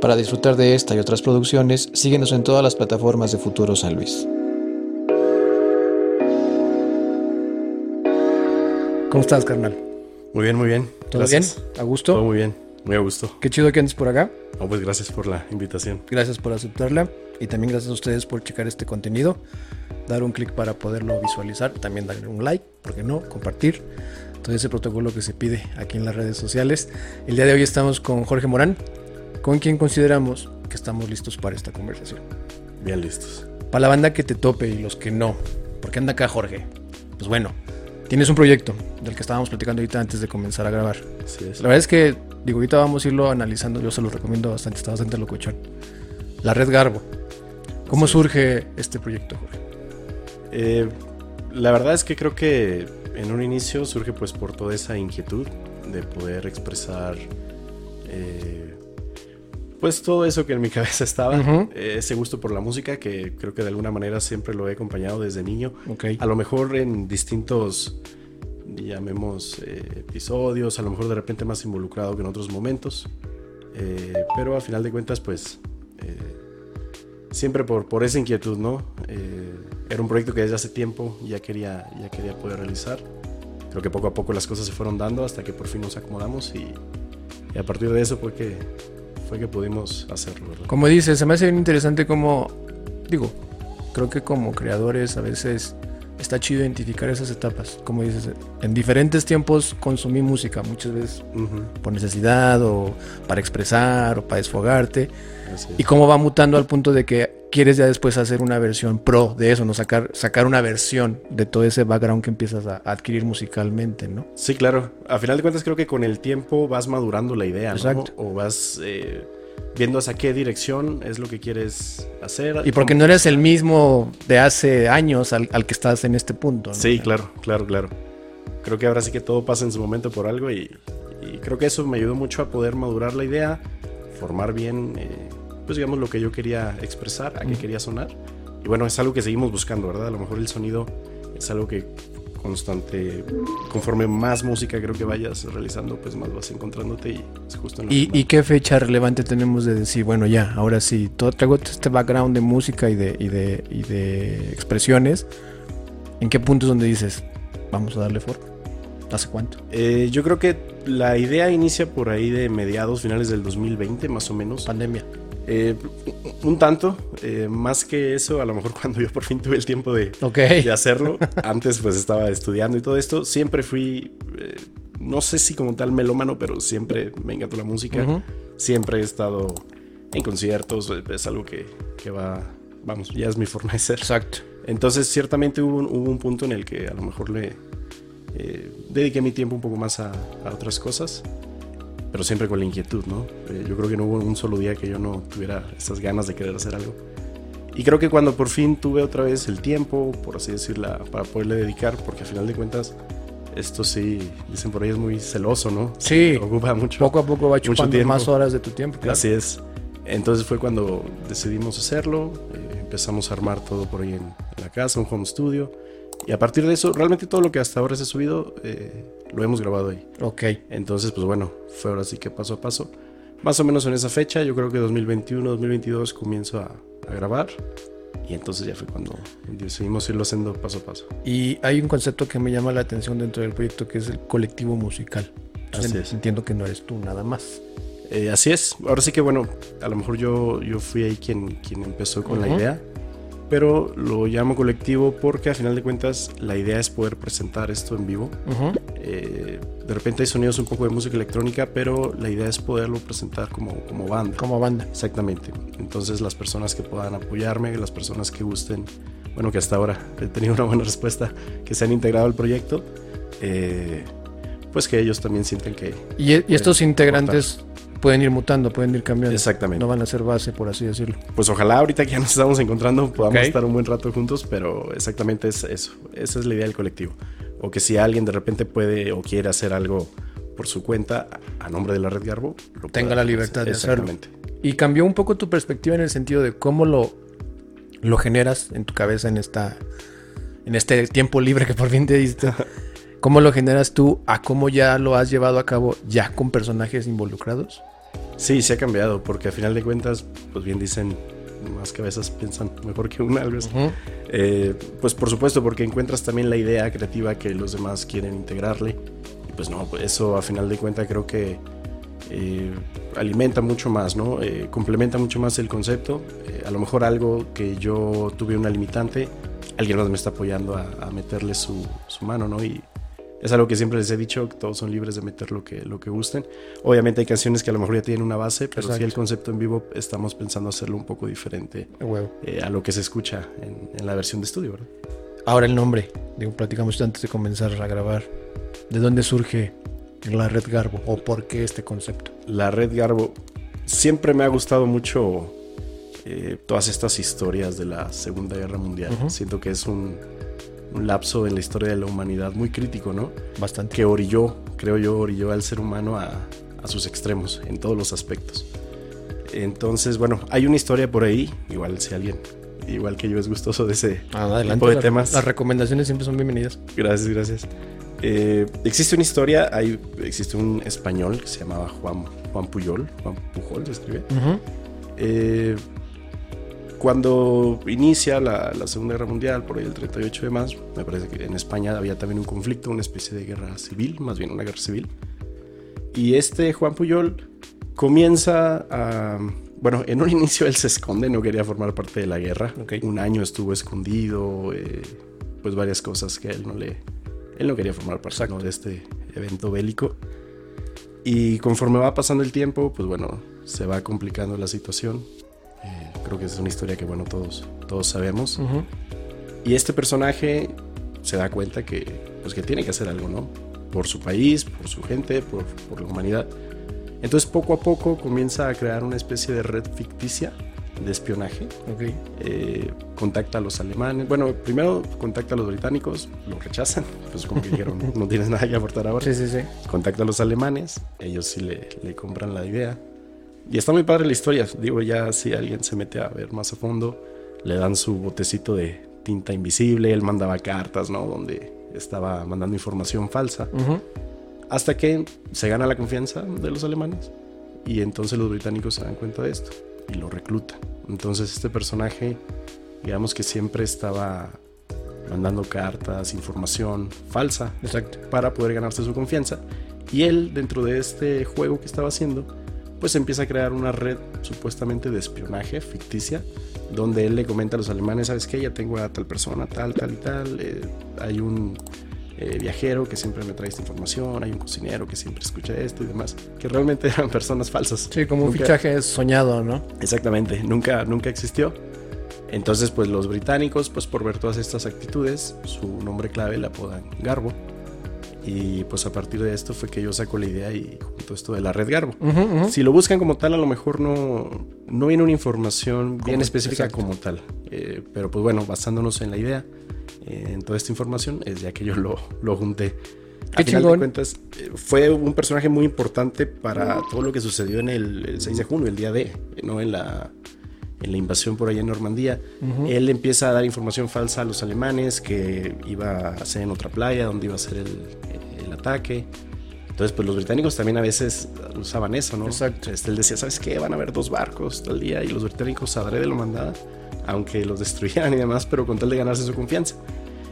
Para disfrutar de esta y otras producciones, síguenos en todas las plataformas de Futuro San Luis. ¿Cómo estás, carnal? Muy bien, muy bien. ¿Todo Gracias. bien? ¿A gusto? Todo muy bien, muy a gusto. Qué chido que andes por acá. Oh, pues gracias por la invitación. Gracias por aceptarla. Y también gracias a ustedes por checar este contenido. Dar un clic para poderlo visualizar. También darle un like, ¿por qué no? Compartir. Todo ese protocolo que se pide aquí en las redes sociales. El día de hoy estamos con Jorge Morán, con quien consideramos que estamos listos para esta conversación. Bien listos. Para la banda que te tope y los que no. ¿Por qué anda acá Jorge? Pues bueno, tienes un proyecto del que estábamos platicando ahorita antes de comenzar a grabar. Así es. La verdad es que, digo, ahorita vamos a irlo analizando, yo se lo recomiendo bastante, está bastante locochón. La Red Garbo. ¿Cómo surge este proyecto, Jorge? Eh, la verdad es que creo que en un inicio surge pues por toda esa inquietud de poder expresar eh, pues todo eso que en mi cabeza estaba, ese gusto por la música que creo que de alguna manera siempre lo he acompañado desde niño. A lo mejor en distintos, llamemos, eh, episodios, a lo mejor de repente más involucrado que en otros momentos. Eh, pero a final de cuentas, pues, eh, siempre por, por esa inquietud, ¿no? Era un proyecto que desde hace tiempo ya quería, ya quería poder realizar. Creo que poco a poco las cosas se fueron dando hasta que por fin nos acomodamos y, y a partir de eso fue que, fue que pudimos hacerlo, ¿verdad? Como dices, se me hace bien interesante como, digo, creo que como creadores a veces está chido identificar esas etapas. Como dices, en diferentes tiempos consumí música, muchas veces Ujú, por necesidad o para expresar o para desfogarte. Y cómo va mutando al punto de que quieres ya después hacer una versión pro de eso, ¿no? Sacar, sacar una versión de todo ese background que empiezas a adquirir musicalmente, ¿no? Sí, claro. A final de cuentas creo que con el tiempo vas madurando la idea, ¿no? O vas eh, viendo hacia qué dirección es lo que quieres hacer. Y porque no eres el mismo de hace años al, al que estás en este punto, ¿no? Sí, claro, claro, claro. Creo que ahora sí que todo pasa en su momento por algo y, y creo que eso me ayudó mucho a poder madurar la idea, formar bien, eh, pues digamos, lo que yo quería expresar, a qué quería sonar. Y bueno, es algo que seguimos buscando, ¿verdad? A lo mejor el sonido es algo que constante, conforme más música creo que vayas realizando, pues más vas encontrándote y es justo en ¿Y, y qué fecha relevante tenemos de decir, bueno, ya, ahora sí, todo, traigo este background de música y de, y de, y de expresiones? ¿En qué punto es donde dices, vamos a darle forma? ¿Hace cuánto? Eh, yo creo que la idea inicia por ahí de mediados, finales del 2020 más o menos. Pandemia. Eh, un tanto, eh, más que eso, a lo mejor cuando yo por fin tuve el tiempo de, Ok. de hacerlo. Antes pues estaba estudiando y todo esto. Siempre fui, eh, no sé si como tal melómano, pero siempre me encantó la música. Siempre he estado en conciertos, es algo que, que va, vamos, ya es mi forma de ser. Exacto. Entonces ciertamente hubo, un- hubo un punto en el que a lo mejor le dediqué mi tiempo un poco más a, a otras cosas, pero siempre con la inquietud, ¿no? Eh, yo creo que no hubo un solo día que yo no tuviera esas ganas de querer hacer algo. Y creo que cuando por fin tuve otra vez el tiempo, por así decirlo, para poderle dedicar, porque a final de cuentas esto sí, dicen por ahí es muy celoso, ¿no? Sí. Ocupa mucho. Poco a poco va chupando más horas de tu tiempo. claro. Así es. Entonces fue cuando decidimos hacerlo, eh, empezamos a armar todo por ahí en, en la casa, un home studio. Y a partir de eso, realmente todo lo que hasta ahora se ha subido, eh, lo hemos grabado ahí. Ok. Entonces, pues bueno, fue ahora sí que paso a paso. Más o menos en esa fecha, yo creo que 2021, 2022 comienzo a, a grabar. Y entonces ya fue cuando decidimos irlo haciendo paso a paso. Y hay un concepto que me llama la atención dentro del proyecto que es el colectivo musical. Entonces, Así es. Entiendo que no eres tú nada más. Eh, así es. Ahora sí que bueno, a lo mejor yo, yo fui ahí quien, quien empezó con Ujú. la idea. Pero lo llamo colectivo porque a final de cuentas la idea es poder presentar esto en vivo. Eh, de repente hay sonidos un poco de música electrónica, pero la idea es poderlo presentar como, como banda. Como banda. Exactamente. Entonces las personas que puedan apoyarme, las personas que gusten, bueno, que hasta ahora he tenido una buena respuesta, que se han integrado al proyecto, eh, pues que ellos también sienten que... Y, y estos integrantes pueden ir mutando, pueden ir cambiando. Exactamente. No van a ser base, por así decirlo. Pues ojalá ahorita que ya nos estamos encontrando podamos estar un buen rato juntos, pero exactamente es eso. Esa es la idea del colectivo. O que si alguien de repente puede o quiere hacer algo por su cuenta a nombre de la red Garbo, lo Tenga la hacer. libertad de hacerlo. Exactamente. Y cambió un poco tu perspectiva en el sentido de cómo lo, lo generas en tu cabeza en esta en este tiempo libre que por fin te diste. ¿Cómo lo generas tú a cómo ya lo has llevado a cabo ya con personajes involucrados? Sí, se ha cambiado, porque a final de cuentas, pues bien dicen, más cabezas piensan mejor que una, algo así. Eh, pues por supuesto, porque encuentras también la idea creativa que los demás quieren integrarle. Y pues no, pues eso a final de cuentas creo que eh, alimenta mucho más, ¿no? Eh, complementa mucho más el concepto. a lo mejor algo que yo tuve una limitante, alguien más me está apoyando a, meterle su, su, mano, ¿no? Y es algo que siempre les he dicho, que todos son libres de meter lo que, lo que gusten. Obviamente hay canciones que a lo mejor ya tienen una base, pero si el concepto en vivo estamos pensando hacerlo un poco diferente eh, a lo que se escucha en, la versión de estudio, ¿verdad? Ahora el nombre, digo, platicamos antes de comenzar a grabar. ¿De dónde surge la Red Garbo o por qué este concepto? La Red Garbo siempre me ha gustado mucho eh, todas estas historias de la Segunda Guerra Mundial. Siento que es un, un, lapso en la historia de la humanidad muy crítico, ¿no? Bastante. Que orilló, creo yo, orilló al ser humano a, a sus extremos en todos los aspectos. Entonces, bueno, hay una historia por ahí, igual si alguien, igual que yo es gustoso de ese ah, tipo de temas. Las recomendaciones siempre son bienvenidas. Gracias, gracias. Eh, existe una historia, hay, existe un español que se llamaba Juan, Juan Puyol, Juan Pujol se escribe. eh, cuando inicia la, Segunda Guerra Mundial, por ahí el 38 de más, me parece que en España había también un conflicto, una especie de guerra civil, más bien una guerra civil. Y este Juan Puyol comienza a... Bueno, en un inicio él se esconde, no quería formar parte de la guerra. Un año estuvo escondido, eh, pues varias cosas que él no le... Él no quería formar parte de este evento bélico. Y conforme va pasando el tiempo, pues bueno, se va complicando la situación Creo que es una historia que, bueno, todos, todos sabemos. Y este personaje se da cuenta que, pues, que tiene que hacer algo, ¿no? Por su país, por su gente, por, por la humanidad. Entonces, poco a poco comienza a crear una especie de red ficticia de espionaje. Okay. Eh, contacta a los alemanes. Bueno, primero contacta a los británicos, lo rechazan, pues como que dijeron, no tienes nada que aportar ahora. Sí, sí, sí. Contacta a los alemanes, ellos sí le, le compran la idea. Y está muy padre la historia. Digo, ya si alguien se mete a ver más a fondo, le dan su botecito de tinta invisible. Él mandaba cartas, ¿no? Donde estaba mandando información falsa. Hasta que se gana la confianza de los alemanes. Y entonces los británicos se dan cuenta de esto y lo reclutan. Entonces este personaje, digamos que siempre estaba mandando cartas, información falsa. Exacto. Para poder ganarse su confianza. Y él, dentro de este juego que estaba haciendo, pues empieza a crear una red supuestamente de espionaje ficticia, donde él le comenta a los alemanes, ¿sabes qué? Ya tengo a tal persona, tal, tal y tal, eh, hay un eh, viajero que siempre me trae esta información, hay un cocinero que siempre escucha esto y demás, que realmente eran personas falsas. Sí, como un fichaje soñado, ¿no? Exactamente, nunca, nunca existió. Entonces, pues los británicos, pues por ver todas estas actitudes, su nombre clave le apodan Garbo y pues a partir de esto fue que yo saco la idea y junto esto de la red Garbo. Si lo buscan como tal, a lo mejor no, no viene una información bien específica como tal. Eh, pero pues bueno, basándonos en la idea, eh, en toda esta información, es ya que yo lo, lo junté. A final de cuentas, eh, fue un personaje muy importante para todo lo que sucedió en el, el 6 de junio, el día D, ¿no? En la, en la invasión por allá en Normandía. Él empieza a dar información falsa a los alemanes que iba a ser en otra playa donde iba a ser el, el ataque. Entonces, pues los británicos también a veces usaban eso, ¿no? Exacto. Este, él decía, ¿sabes qué? Van a haber dos barcos tal día y los británicos de lo mandaban, aunque los destruyeran y demás, pero con tal de ganarse su confianza.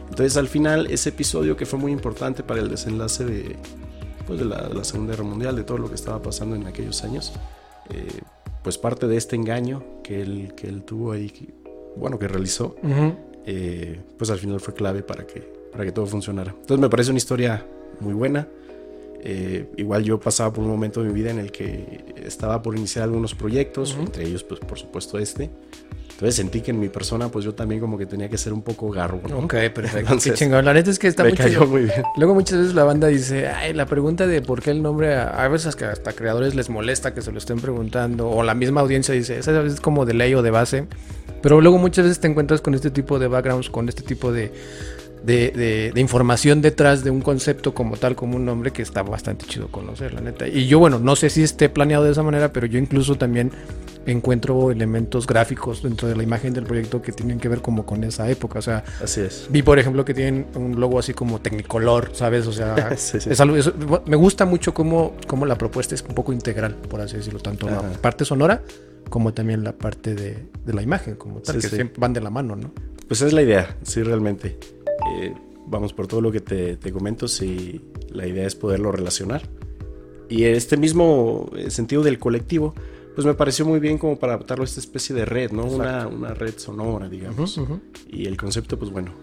Entonces, al final, ese episodio que fue muy importante para el desenlace de, pues, de, la, Segunda Guerra Mundial, de todo lo que estaba pasando en aquellos años, eh, pues parte de este engaño que él, que él tuvo ahí, bueno, que realizó, eh, pues al final fue clave para que, para que todo funcionara. Entonces me parece una historia muy buena. Eh, igual yo pasaba por un momento de mi vida en el que estaba por iniciar algunos proyectos, entre ellos, pues por supuesto este. Entonces sentí que en mi persona, pues yo también como que tenía que ser un poco garbo. Ok, perfecto. Qué chingón. La neta es que está muy, muy bien. Luego muchas veces la banda dice, ay, la pregunta de por qué el nombre, a veces que hasta creadores les molesta que se lo estén preguntando, o la misma audiencia dice, esa es como de ley o de base. Pero luego muchas veces te encuentras con este tipo de backgrounds, con este tipo de, de, de, información detrás de un concepto como tal, como un nombre que está bastante chido conocer, la neta. Y yo, bueno, no sé si esté planeado de esa manera, pero yo incluso también encuentro elementos gráficos dentro de la imagen del proyecto que tienen que ver como con esa época. O sea, Así es. vi por ejemplo que tienen un logo así como Technicolor, ¿sabes? O sea, Sí, sí. es algo, es- me gusta mucho cómo, cómo la propuesta es un poco integral, por así decirlo, tanto la Ajá. parte sonora como también la parte de, de la imagen, como tal, Sí, que van de la mano, ¿no? Pues es la idea, sí, realmente. Eh, vamos, por todo lo que te, te comento, sí, la idea es poderlo relacionar. Y este mismo eh, sentido del colectivo, pues me pareció muy bien como para adaptarlo a esta especie de red, ¿no? Una, una red sonora, digamos. Ujú, ujú. Y el concepto, pues bueno,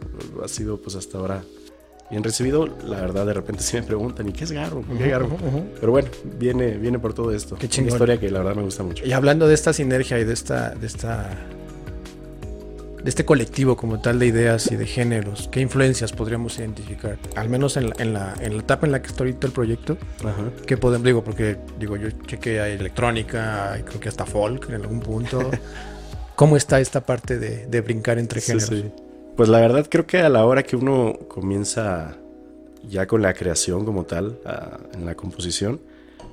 ha sido pues hasta ahora bien recibido. La verdad, de repente sí me preguntan, ¿y qué es Garbo? ¿Qué Garbo? Ujú, ujú. Pero bueno, viene, viene por todo esto. Qué Una chingón. historia que la verdad me gusta mucho. Y hablando de esta sinergia y de esta, de esta, de este colectivo como tal de ideas y de géneros, ¿qué influencias podríamos identificar? Al menos en la, en la, en la etapa en la que está ahorita el proyecto, Ajá. ¿qué podemos, digo, porque digo, yo chequé hay electrónica, hay creo que hasta folk en algún punto. ¿Cómo está esta parte de, de brincar entre géneros? sí. Pues la verdad creo que a la hora que uno comienza ya con la creación como tal, a- en la composición,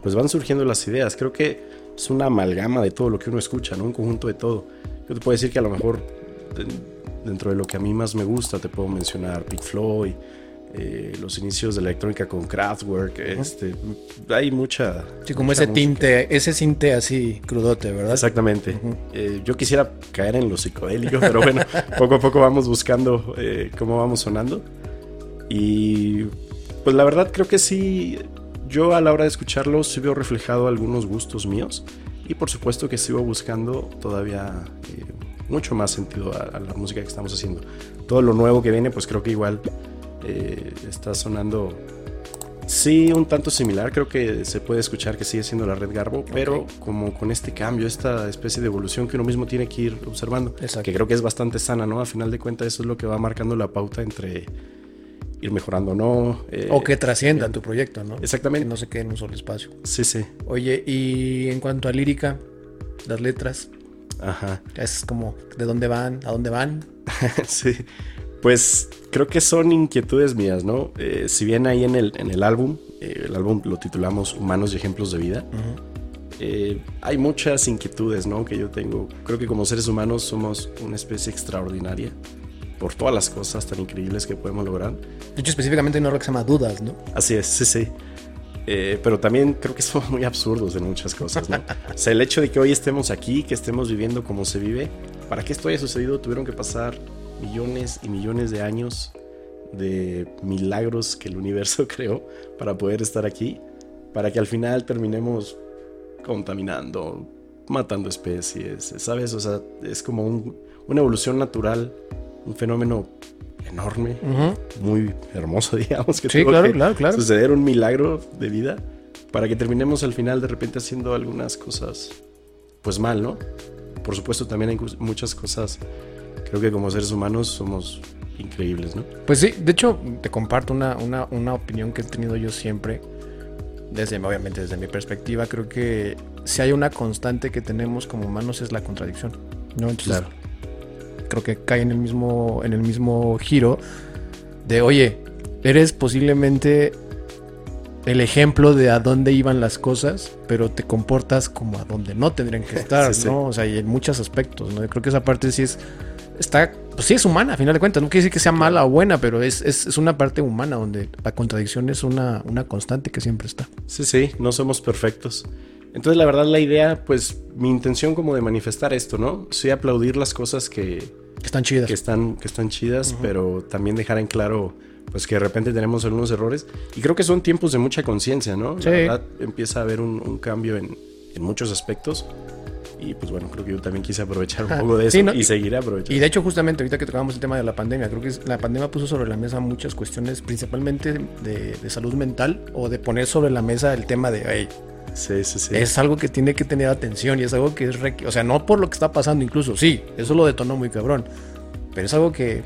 pues van surgiendo las ideas. Creo que es una amalgama de todo lo que uno escucha, ¿no? Un conjunto de todo. Yo te puedo decir que a lo mejor dentro de lo que a mí más me gusta, te puedo mencionar Pink Floyd, eh, los inicios de la electrónica con Kraftwerk, este, hay mucha... Sí, como mucha ese música. tinte, ese cinte así crudote, ¿verdad? Exactamente. Ujú. Eh, yo quisiera caer en lo psicodélico, pero bueno, poco a poco vamos buscando eh, cómo vamos sonando. Y pues la verdad creo que sí, yo a la hora de escucharlo sí veo reflejado algunos gustos míos. Y por supuesto que sigo buscando todavía eh, mucho más sentido a, a la música que estamos haciendo. Todo lo nuevo que viene, pues creo que igual eh, está sonando Sí, un tanto similar, creo que se puede escuchar que sigue siendo la red Garbo, pero como con este cambio, esta especie de evolución que uno mismo tiene que ir observando, Exacto. que creo que es bastante sana, ¿no? A final de cuentas eso es lo que va marcando la pauta entre ir mejorando o no. eh, O que trascienda tu proyecto, ¿no? Que Exactamente. no se quede en un solo espacio. Sí, sí. Oye, y en cuanto a lírica, las letras, Ajá. es como de dónde van, a dónde van. sí. Pues creo que son inquietudes mías, ¿no? Eh, si bien ahí en el, en el álbum, eh, el álbum lo titulamos Humanos y Ejemplos de Vida, eh, hay muchas inquietudes, ¿no? Que yo tengo. Creo que como seres humanos somos una especie extraordinaria por todas las cosas tan increíbles que podemos lograr. De hecho, específicamente hay una rola que se llama Dudas, ¿no? Así es, sí, sí. Eh, pero también creo que somos muy absurdos en muchas cosas, ¿no? o sea, el hecho de que hoy estemos aquí, que estemos viviendo como se vive, para que esto haya sucedido tuvieron que pasar millones y millones de años de milagros que el universo creó para poder estar aquí, para que al final terminemos contaminando, matando especies, ¿sabes? O sea, es como un- una evolución natural, un fenómeno enorme, muy hermoso, digamos, que Sí, tuvo claro, que claro, claro. suceder un milagro de vida para que terminemos al final de repente haciendo algunas cosas, pues mal, ¿no? Por supuesto, también hay muchas cosas, creo que como seres humanos somos increíbles, ¿no? Pues sí, de hecho, te comparto una, una, una opinión que he tenido yo siempre. Desde, obviamente, desde mi perspectiva, creo que si hay una constante que tenemos como humanos es la contradicción. ¿no? Entonces, creo que cae en el mismo, en el mismo giro de, oye, eres posiblemente el ejemplo de a dónde iban las cosas, pero te comportas como a donde no tendrían que estar, Sí, sí. ¿no? O sea, y en muchos aspectos, ¿no? Yo creo que esa parte sí es, está, pues sí es humana, a final de cuentas, no quiere decir que sea mala o buena, pero es, es, es una parte humana donde la contradicción es una, una constante que siempre está. Sí, sí, no somos perfectos. Entonces, la verdad, la idea, pues, mi intención como de manifestar esto, ¿no? Sí aplaudir las cosas que, Que están chidas. que están, que están chidas, pero también dejar en claro, pues, que de repente tenemos algunos errores. Y creo que son tiempos de mucha conciencia, ¿no? Sí. La verdad, empieza a haber un, un cambio en, en muchos aspectos. Y pues bueno, creo que yo también quise aprovechar un poco de eso Sí, no, y seguiré aprovechando. Y de hecho, justamente ahorita que tocábamos el tema de la pandemia, creo que la pandemia puso sobre la mesa muchas cuestiones, principalmente de, de salud mental, o de poner sobre la mesa el tema de, hey, es algo que tiene que tener atención y es algo que es, o sea, no por lo que está pasando incluso, sí, eso lo detonó muy cabrón, pero es algo que,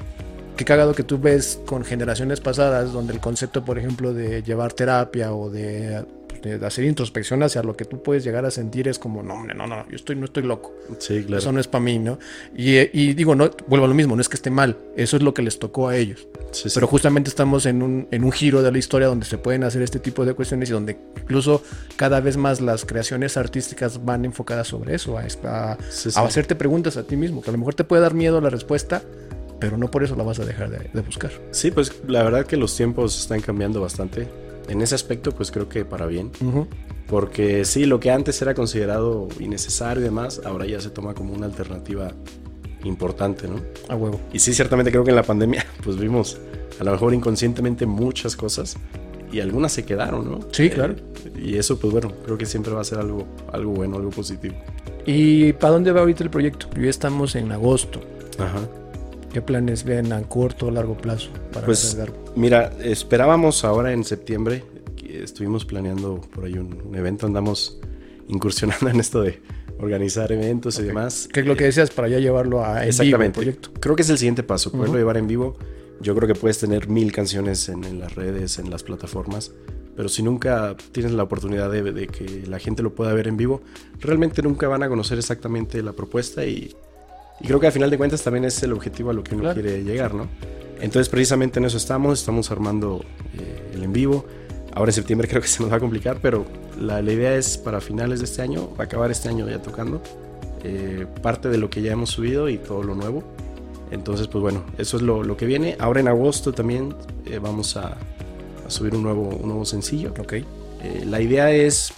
que cagado que tú ves con generaciones pasadas, donde el concepto, por ejemplo, de llevar terapia o de de hacer introspección hacia lo que tú puedes llegar a sentir es como, no, no, no, yo estoy, no estoy loco. Sí, claro. Eso no es para mí, ¿no? Y, eh, y digo, no, vuelvo a lo mismo, no es que esté mal, eso es lo que les tocó a ellos. Sí, sí. Pero justamente estamos en un, en un giro de la historia donde se pueden hacer este tipo de cuestiones y donde incluso cada vez más las creaciones artísticas van enfocadas sobre eso, a, a- Sí, sí. a hacerte preguntas a ti mismo, que a lo mejor te puede dar miedo la respuesta, pero no por eso la vas a dejar de, de buscar. Sí, pues la verdad que los tiempos están cambiando bastante. En ese aspecto, pues creo que para bien. Porque sí, lo que antes era considerado innecesario y demás, ahora ya se toma como una alternativa importante, ¿no? A huevo. Y sí, ciertamente creo que en la pandemia, pues vimos a lo mejor inconscientemente muchas cosas y algunas se quedaron, ¿no? Sí, claro. Y eso, pues bueno, creo que siempre va a ser algo, algo bueno, algo positivo. ¿Y para dónde va ahorita el proyecto? Ya estamos en agosto. Ajá. ¿Qué planes ven a corto o largo plazo para Pues mira, esperábamos ahora en septiembre, estuvimos planeando por ahí un, un evento, andamos incursionando en esto de organizar eventos y demás. ¿Qué es lo que decías para ya llevarlo a en vivo el proyecto? Creo que es el siguiente paso, poderlo llevar en vivo. Yo creo que puedes tener mil canciones en, en las redes, en las plataformas, pero si nunca tienes la oportunidad de, de que la gente lo pueda ver en vivo, realmente nunca van a conocer exactamente la propuesta y, y creo que al final de cuentas también es el objetivo a lo que uno Claro. quiere llegar, ¿no? Entonces precisamente en eso estamos, estamos armando eh, el en vivo. Ahora en septiembre creo que se nos va a complicar, pero la, la idea es para finales de este año, acabar este año ya tocando eh, parte de lo que ya hemos subido y todo lo nuevo. Entonces, pues bueno, eso es lo, lo que viene. Ahora en agosto también eh, vamos a, a subir un nuevo, un nuevo sencillo. Ok. Eh, la idea es,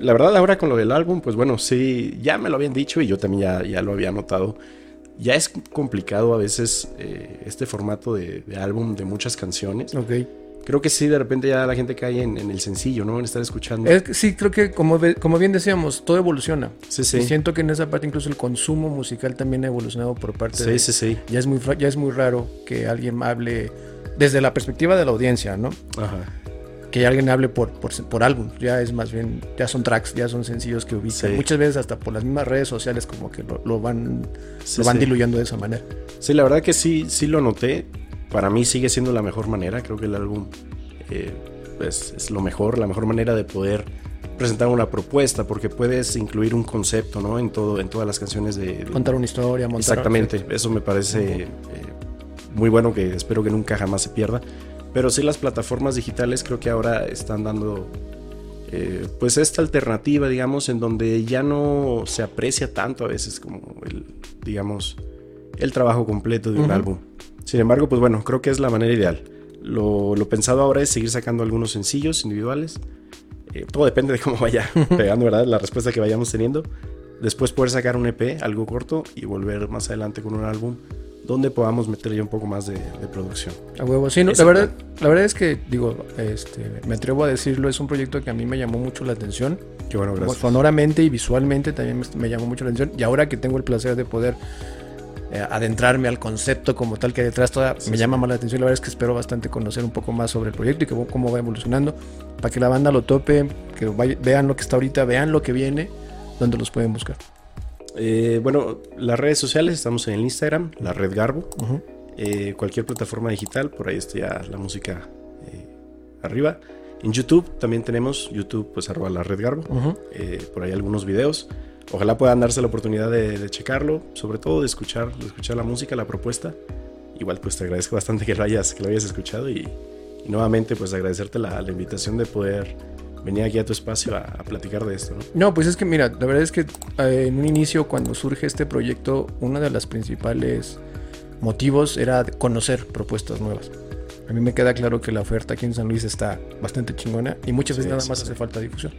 la verdad ahora con lo del álbum, pues bueno, sí, ya me lo habían dicho y yo también ya, ya lo había notado. Ya es complicado a veces eh, este formato de, de álbum de muchas canciones. Ok. Creo que sí, de repente ya la gente cae en, en el sencillo, ¿no? En estar escuchando. Es sí, creo que como, como bien decíamos, todo evoluciona. sí, Y sí. siento que en esa parte incluso el consumo musical también ha evolucionado por parte de... Sí, sí, sí. Ya es, muy, ya es muy raro que alguien hable desde la perspectiva de la audiencia, ¿no? Ajá. Que alguien hable por, por, por álbum. Ya es más bien, ya son tracks, ya son sencillos que ubican. Sí. Muchas veces hasta por las mismas redes sociales como que lo, lo van, Sí, lo van sí. diluyendo de esa manera. Sí, la verdad que sí, sí lo noté. Para mí sigue siendo la mejor manera. Creo que el álbum eh, pues, es lo mejor, la mejor manera de poder presentar una propuesta, porque puedes incluir un concepto, ¿no? En todo, en todas las canciones de. de- Contar una historia, montar... Exactamente. Eso me parece eh, muy bueno que espero que nunca jamás se pierda. Pero sí las plataformas digitales creo que ahora están dando eh, pues esta alternativa, digamos, en donde ya no se aprecia tanto a veces como el, digamos, el trabajo completo de un álbum. Sin embargo, pues bueno, creo que es la manera ideal. Lo, lo pensado ahora es seguir sacando algunos sencillos individuales. Eh, todo depende de cómo vaya pegando, ¿verdad? La respuesta que vayamos teniendo. Después poder sacar un EP, algo corto, y volver más adelante con un álbum donde podamos meter ya un poco más de, de producción. A huevo, sí, no, la, verdad, la verdad es que, digo, este, me atrevo a decirlo, es un proyecto que a mí me llamó mucho la atención. Qué bueno, gracias. Sonoramente y visualmente también me, me llamó mucho la atención. Y ahora que tengo el placer de poder eh, adentrarme al concepto como tal que hay detrás, toda, Sí, me sí. llama más la atención. La verdad es que espero bastante conocer un poco más sobre el proyecto y que, cómo va evolucionando. Para que la banda lo tope, que vaya- vean lo que está ahorita, vean lo que viene, donde los pueden buscar. Eh, bueno, las redes sociales, estamos en el Instagram, la red Garbo. Eh, cualquier plataforma digital, por ahí está ya la música eh, arriba. En YouTube también tenemos, YouTube pues arroba la red Garbo. Por ahí algunos videos. Ojalá puedan darse la oportunidad de, de checarlo, sobre todo de escuchar, de escuchar la música, la propuesta. Igual pues te agradezco bastante que lo hayas, que lo hayas escuchado y, y nuevamente pues agradecerte la, la invitación de poder venir aquí a tu espacio a, a platicar de esto, ¿no? No, pues es que mira, la verdad es que eh, en un inicio cuando surge este proyecto, uno de los principales motivos era conocer propuestas nuevas. A mí me queda claro que la oferta aquí en San Luis está bastante chingona y muchas veces Sí, nada más sí. hace falta difusión.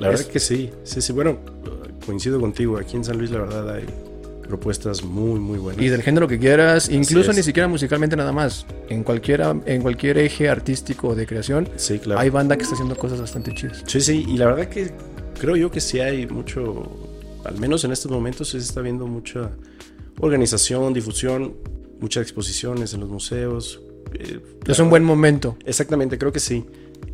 La verdad Es- que sí, sí, sí, bueno, coincido contigo, aquí en San Luis la verdad hay propuestas muy, muy buenas. Y del género que quieras, incluso ni siquiera musicalmente nada más. En cualquiera, en cualquier eje artístico de creación, Sí, claro. hay banda que está haciendo cosas bastante chidas. Sí, sí, y la verdad que creo yo que sí hay mucho, al menos en estos momentos se está viendo mucha organización, difusión, muchas exposiciones en los museos. eh, Es un buen momento. Exactamente, creo que sí.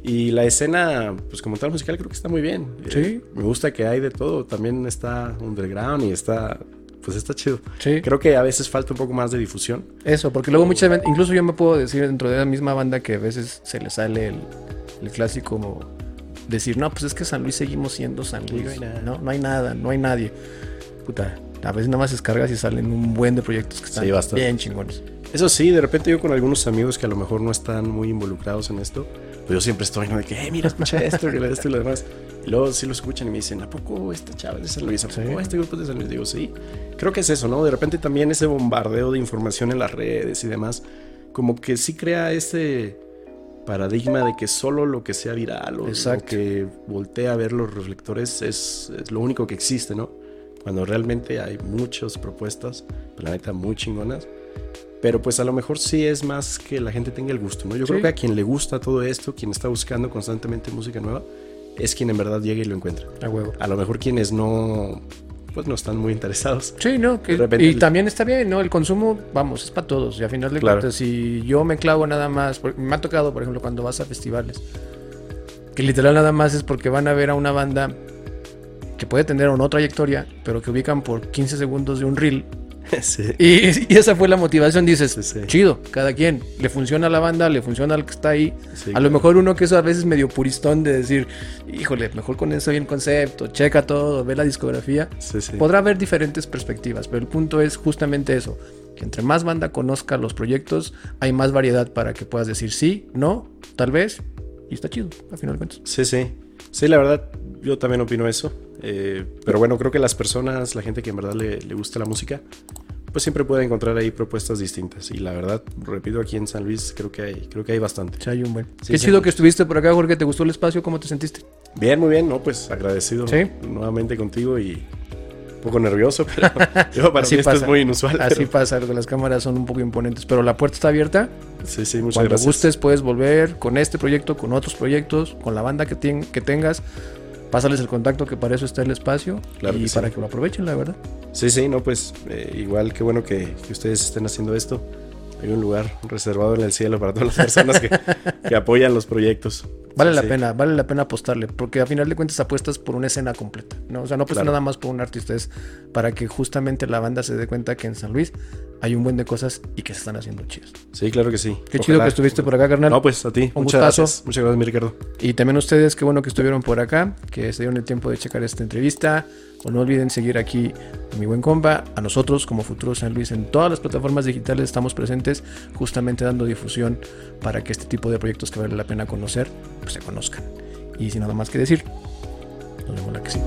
Y la escena, pues como tal musical, creo que está muy bien. Eh, Sí. me gusta que hay de todo. También está underground y está, pues está chido. Sí. Creo que a veces falta un poco más de difusión. Eso, porque luego muchas veces, incluso yo me puedo decir dentro de la misma banda que a veces se le sale el, el clásico decir, no, pues es que San Luis seguimos siendo San Luis. no hay nada. No, no hay nada, no hay nadie. Puta, a veces nada más descargas y salen un buen de proyectos que están Sí, bien chingones. Eso sí, de repente yo con algunos amigos que a lo mejor no están muy involucrados en esto, yo siempre estoy, ¿no? De que, eh, mira, escucha esto, y esto y lo demás. Y luego sí lo escuchan y me dicen, ¿a poco esta chava es de San Luis? ¿A poco Sí. este grupo es de San Luis? Digo, sí. Creo que es eso, ¿no? De repente también ese bombardeo de información en las redes y demás, como que sí crea ese paradigma de que solo lo que sea viral o lo que voltea a ver los reflectores es, es lo único que existe, ¿no? Cuando realmente hay muchas propuestas, la neta, muy chingonas. Pero pues a lo mejor sí es más que la gente tenga el gusto, ¿no? Yo Sí. creo que a quien le gusta todo esto, quien está buscando constantemente música nueva, es quien en verdad llega y lo encuentra. A huevo. A lo mejor quienes no, pues no están muy interesados. Sí, no, que- y el- también está bien, ¿no? El consumo, vamos, es para todos. Y a final de Claro. cuentas, si yo me clavo nada más, porque me ha tocado, por ejemplo, cuando vas a festivales, que literal nada más es porque van a ver a una banda que puede tener o no trayectoria, pero que ubican por 15 segundos de un reel. sí. Y, y esa fue la motivación, dices, Sí, sí. chido, cada quien. Le funciona a la banda, le funciona al que está ahí. A claro. lo mejor uno que es a veces medio puristón de decir, híjole, mejor con eso bien concepto, checa todo, ve la discografía. Podrá haber diferentes perspectivas, pero el punto es justamente eso, que entre más banda conozca los proyectos, hay más variedad para que puedas decir sí, no, tal vez, y está chido, al final de cuentas. Sí, sí. Sí, la verdad, yo también opino eso. Eh, pero bueno, creo que las personas, la gente que en verdad le, le gusta la música, pues siempre puede encontrar ahí propuestas distintas. Y la verdad, repito, aquí en San Luis creo que hay, creo que hay bastante. Sea, hay un buen. Sí, Qué sí. chido que estuviste por acá, Jorge, ¿te gustó el espacio? ¿Cómo te sentiste? Bien, muy bien, ¿no? Pues agradecido Sí. nuevamente contigo y un poco nervioso, pero yo, para Así mí esto pasa. es muy inusual. Así pero- pasa, las cámaras son un poco imponentes, pero la puerta está abierta. Sí, sí, muchas Cuando gracias. gustes puedes volver con este proyecto, con otros proyectos, con la banda que, tien- que tengas. Pásales el contacto que para eso está el espacio Claro y que sí. para que lo aprovechen, la verdad. Sí, sí, no, pues eh, igual qué bueno que, que ustedes estén haciendo esto. Hay un lugar reservado en el cielo para todas las personas que, que apoyan los proyectos. Vale la pena, vale la pena apostarle, porque a final de cuentas apuestas por una escena completa, ¿no? O sea, no apuestas Claro. nada más por un artista, es para que justamente la banda se dé cuenta que en San Luis hay un buen de cosas y que se están haciendo chidas. Sí, claro que sí. Qué chido que estuviste por acá, carnal. No, pues a ti. Un Muchas gustazo. gracias. Muchas gracias, mi Ricardo. Y también ustedes, qué bueno que estuvieron por acá, que se dieron el tiempo de checar esta entrevista. O no olviden seguir aquí a mi buen compa, a nosotros como Futuro San Luis en todas las plataformas digitales estamos presentes, justamente dando difusión para que este tipo de proyectos que vale la pena conocer, pues se conozcan. Y sin nada más que decir, nos vemos la que sí.